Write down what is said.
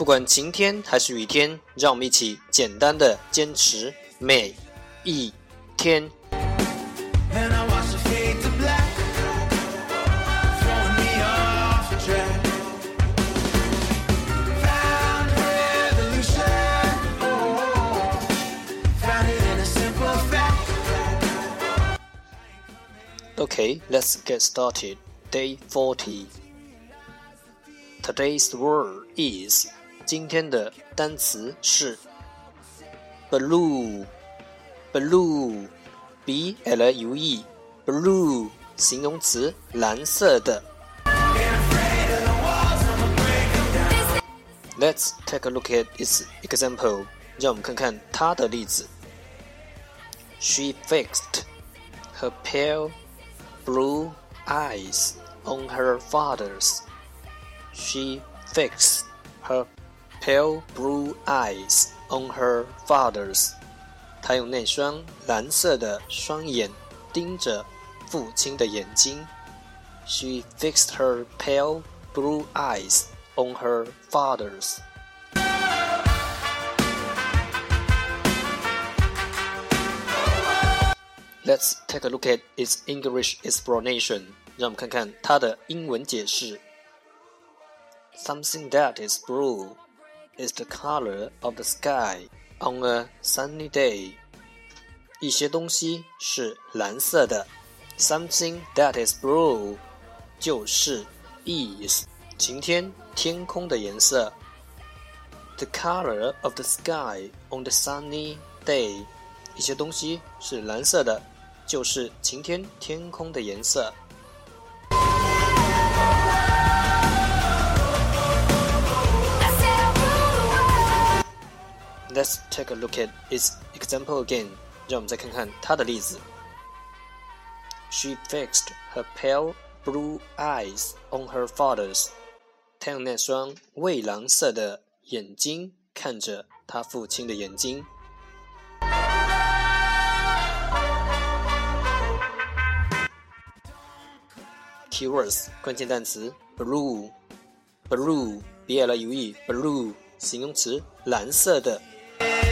不管晴天还是雨天，让我们一起简单的坚持每一天。Okay, let's get started. Day 40. Today's word is 今天的单词是 blue, blue, b l u e, blue 形容词，蓝色的。Let's take a look at its example. 让我们看看它的例子。She fixed her pale blue eyes on her father's. She fixed her pale blue eyes on her father's. 她用那双蓝色的双眼盯着父亲的眼睛。She fixed her pale blue eyes on her father's. Let's take a look at its English explanation. 让我们看看它的英文解释。Something that is blue is the color of the sky on a sunny day. 一些东西是蓝色的。Something that is blue 就是 is 晴天天空的颜色。The color of the sky on the sunny day. 一些东西是蓝色的。就是晴天天空的颜色。 Let's take a look at its example again。让我们再看看它的例子。She fixed her pale blue eyes on her father's。她用那双蔚蓝色的眼睛看着她父亲的眼睛。Keywords 关键单词 blue，blue，b l u e，blue 形容词，蓝色的。